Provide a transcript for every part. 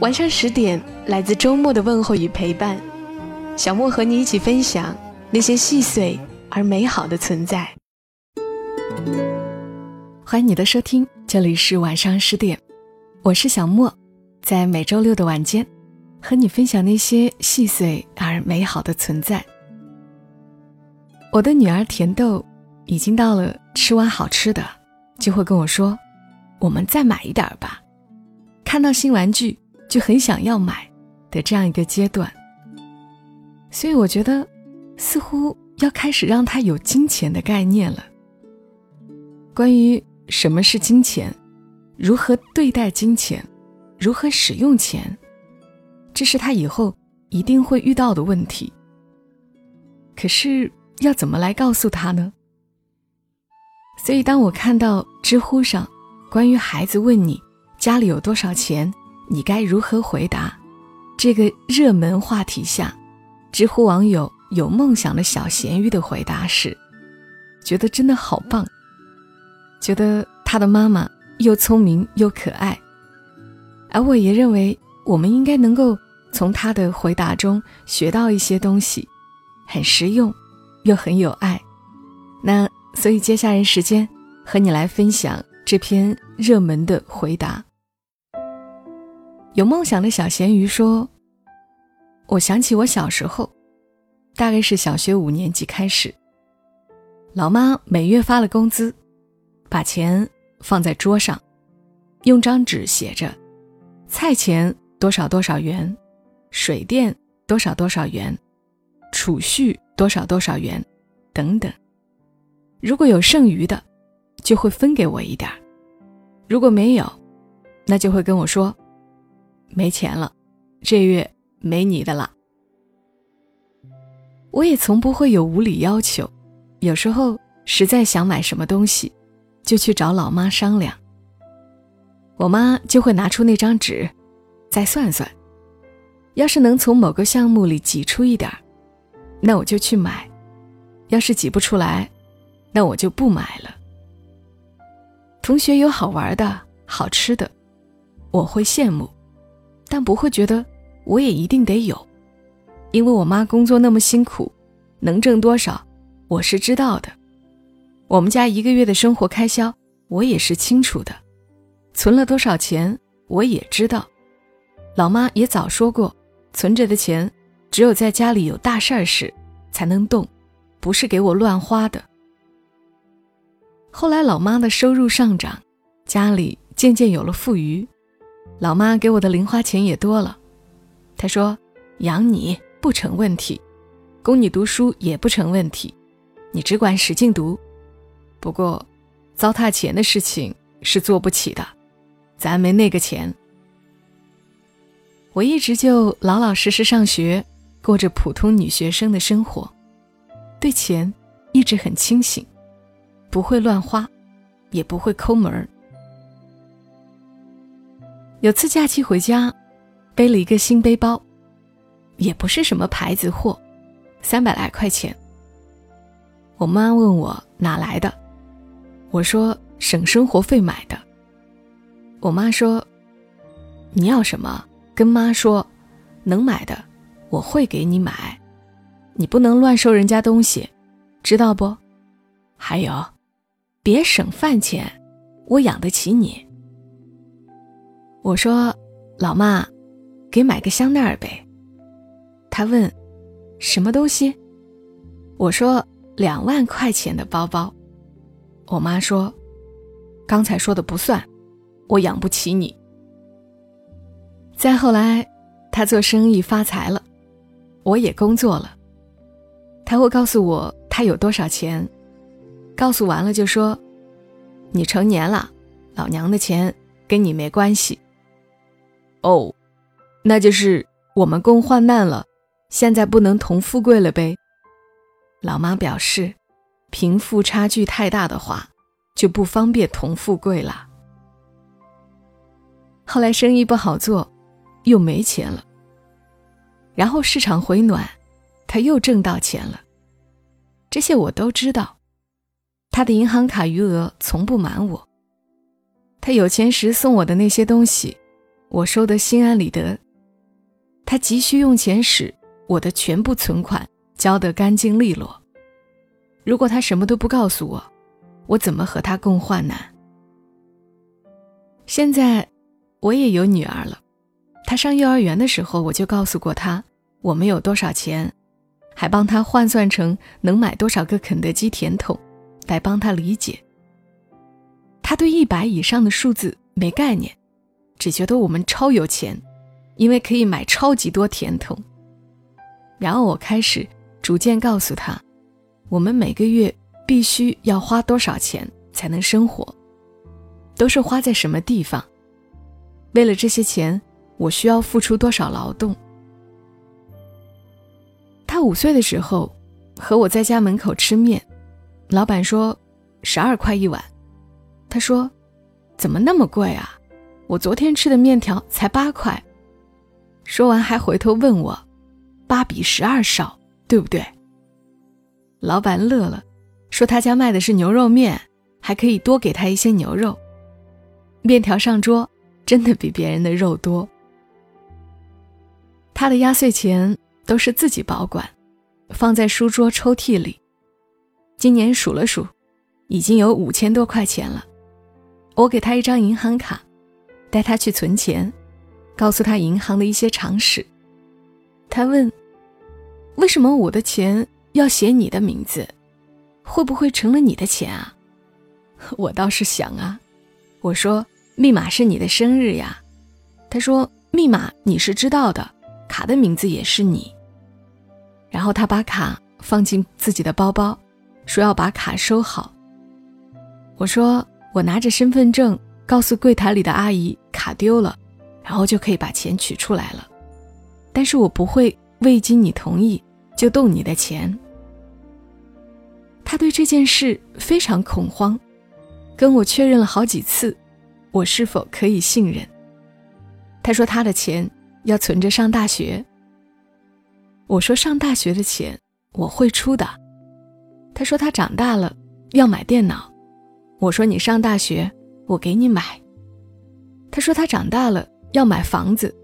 晚上十点，来自周末的问候与陪伴，小莫和你一起分享那些细碎而美好的存在。欢迎你的收听，这里是晚上十点，我是小莫，在每周六的晚间，和你分享那些细碎而美好的存在。我的女儿甜豆已经到了吃完好吃的就会跟我说：“我们再买一点吧。”看到新玩具。就很想要买的这样一个阶段，所以我觉得似乎要开始让他有金钱的概念了。关于什么是金钱，如何对待金钱，如何使用钱，这是他以后一定会遇到的问题。可是要怎么来告诉他呢？所以当我看到知乎上关于孩子问你家里有多少钱。你该如何回答？这个热门话题下，知乎网友有梦想的小咸鱼的回答是：觉得真的好棒，觉得他的妈妈又聪明又可爱。而我也认为，我们应该能够从他的回答中学到一些东西，很实用，又很有爱。那所以接下来时间和你来分享这篇热门的回答。有梦想的小咸鱼说：“我想起我小时候，大概是小学五年级开始，老妈每月发了工资，把钱放在桌上，用张纸写着菜钱多少多少元，水电多少多少元，储蓄多少多少元，等等。如果有剩余的，就会分给我一点儿；如果没有，那就会跟我说。”没钱了，这月没你的了。我也从不会有无理要求，有时候实在想买什么东西，就去找老妈商量。我妈就会拿出那张纸，再算算，要是能从某个项目里挤出一点，那我就去买；要是挤不出来，那我就不买了。同学有好玩的、好吃的，我会羡慕。但不会觉得我也一定得有，因为我妈工作那么辛苦，能挣多少我是知道的。我们家一个月的生活开销我也是清楚的，存了多少钱我也知道。老妈也早说过，存着的钱只有在家里有大事儿时才能动，不是给我乱花的。后来老妈的收入上涨，家里渐渐有了富余。老妈给我的零花钱也多了，她说：“养你不成问题，供你读书也不成问题，你只管使劲读。不过，糟蹋钱的事情是做不起的，咱没那个钱。”我一直就老老实实上学，过着普通女学生的生活，对钱一直很清醒，不会乱花，也不会抠门儿。有次假期回家，背了一个新背包，也不是什么牌子货，三百来块钱。我妈问我哪来的，我说省生活费买的。我妈说：“你要什么跟妈说，能买的我会给你买，你不能乱收人家东西，知道不？还有，别省饭钱，我养得起你。”我说：“老妈，给买个香奈儿呗。”他问：“什么东西？”我说：“两万块钱的包包。”我妈说：“刚才说的不算，我养不起你。”再后来，他做生意发财了，我也工作了。他会告诉我他有多少钱，告诉完了就说：“你成年了，老娘的钱跟你没关系。”哦，那就是我们共患难了，现在不能同富贵了呗。老妈表示，贫富差距太大的话，就不方便同富贵了。后来生意不好做，又没钱了。然后市场回暖，他又挣到钱了。这些我都知道。他的银行卡余额从不瞒我。他有钱时送我的那些东西，我收得心安理得。他急需用钱时，我的全部存款交得干净利落。如果他什么都不告诉我，我怎么和他共患难？现在我也有女儿了。她上幼儿园的时候，我就告诉过她我们有多少钱，还帮她换算成能买多少个肯德基甜筒，来帮她理解。她对一百以上的数字没概念，只觉得我们超有钱，因为可以买超级多甜筒。然后我开始逐渐告诉他，我们每个月必须要花多少钱才能生活，都是花在什么地方。为了这些钱。我需要付出多少劳动？他五岁的时候和我在家门口吃面，老板说十二块一碗，他说怎么那么贵啊？我昨天吃的面条才八块。说完还回头问我，八比十二少，对不对？老板乐了，说他家卖的是牛肉面，还可以多给他一些牛肉。面条上桌，真的比别人的肉多。他的压岁钱都是自己保管，放在书桌抽屉里。今年数了数，已经有五千多块钱了。我给他一张银行卡，带他去存钱，告诉他银行的一些常识。他问：“为什么我的钱要写你的名字？会不会成了你的钱啊？”我倒是想啊，我说：“密码是你的生日呀。”他说：“密码你是知道的。”卡的名字也是你。然后他把卡放进自己的包包，说要把卡收好。我说我拿着身份证告诉柜台里的阿姨卡丢了，然后就可以把钱取出来了。但是我不会未经你同意就动你的钱。他对这件事非常恐慌，跟我确认了好几次，我是否可以信任。他说他的钱。要存着上大学。我说上大学的钱我会出的。他说他长大了要买电脑。我说你上大学我给你买。他说他长大了要买房子。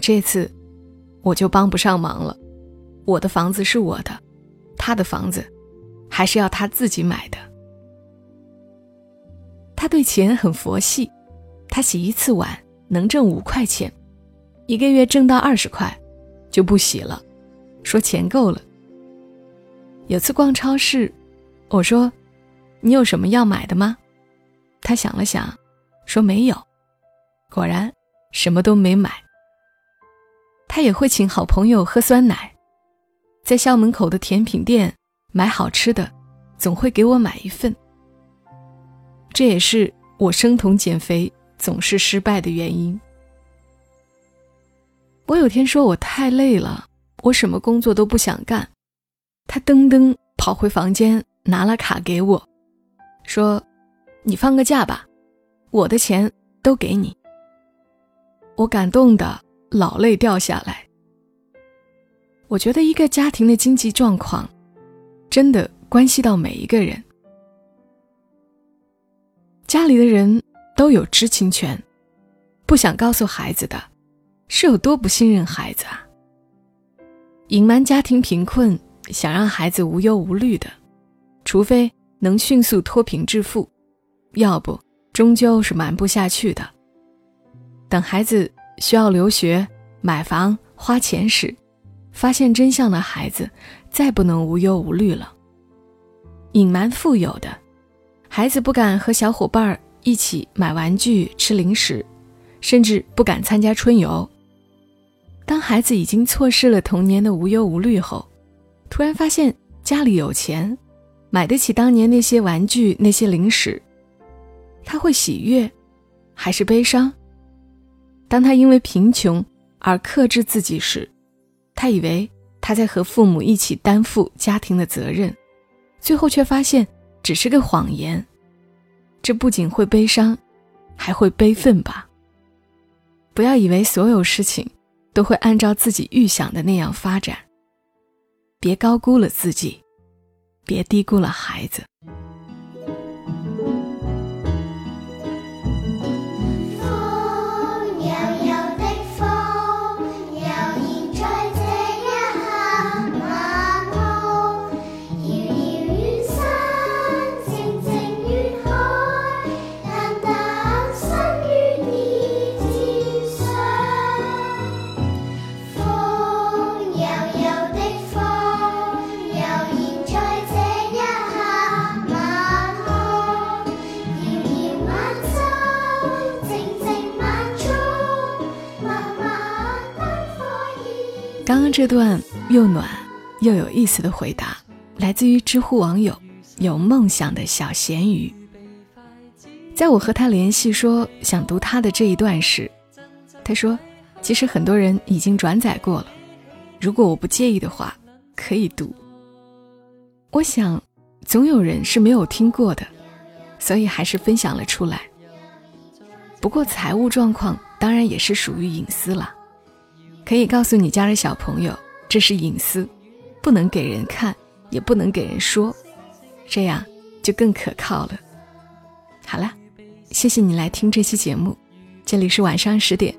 这次我就帮不上忙了。我的房子是我的，他的房子还是要他自己买的。他对钱很佛系，他洗一次碗能挣五块钱。一个月挣到二十块，就不洗了，说钱够了。有次逛超市，我说：“你有什么要买的吗？”他想了想，说：“没有。”果然什么都没买。他也会请好朋友喝酸奶，在校门口的甜品店买好吃的，总会给我买一份。这也是我生酮减肥总是失败的原因。我有天说我太累了，我什么工作都不想干。他噔噔跑回房间拿了卡给我，说：“你放个假吧，我的钱都给你。”我感动的老泪掉下来。我觉得一个家庭的经济状况，真的关系到每一个人。家里的人都有知情权，不想告诉孩子的。是有多不信任孩子啊？隐瞒家庭贫困，想让孩子无忧无虑的，除非能迅速脱贫致富，要不终究是瞒不下去的。等孩子需要留学、买房、花钱时，发现真相的孩子再不能无忧无虑了。隐瞒富有的孩子不敢和小伙伴儿一起买玩具、吃零食，甚至不敢参加春游。当孩子已经错失了童年的无忧无虑后，突然发现家里有钱，买得起当年那些玩具、那些零食，他会喜悦，还是悲伤？当他因为贫穷而克制自己时，他以为他在和父母一起担负家庭的责任，最后却发现只是个谎言。这不仅会悲伤，还会悲愤吧？不要以为所有事情都会按照自己预想的那样发展，别高估了自己，别低估了孩子。刚刚这段又暖又有意思的回答，来自于知乎网友有梦想的小咸鱼。在我和他联系说想读他的这一段时，他说：“其实很多人已经转载过了，如果我不介意的话，可以读。”我想，总有人是没有听过的，所以还是分享了出来。不过财务状况当然也是属于隐私了。可以告诉你家的小朋友，这是隐私，不能给人看，也不能给人说，这样就更可靠了。好了，谢谢你来听这期节目，这里是晚上十点，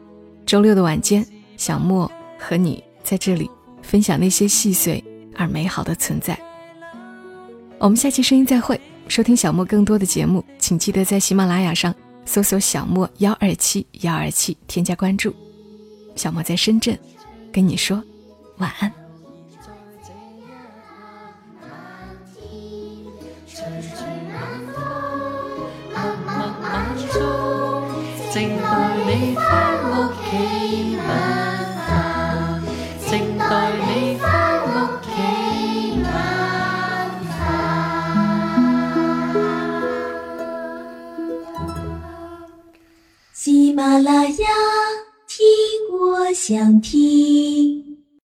周六的晚间，小莫和你在这里分享那些细碎而美好的存在。我们下期声音再会，收听小莫更多的节目，请记得在喜马拉雅上搜索“小莫幺二七幺二七”，添加关注。小莫在深圳，跟你说晚安。喜马拉雅。想听。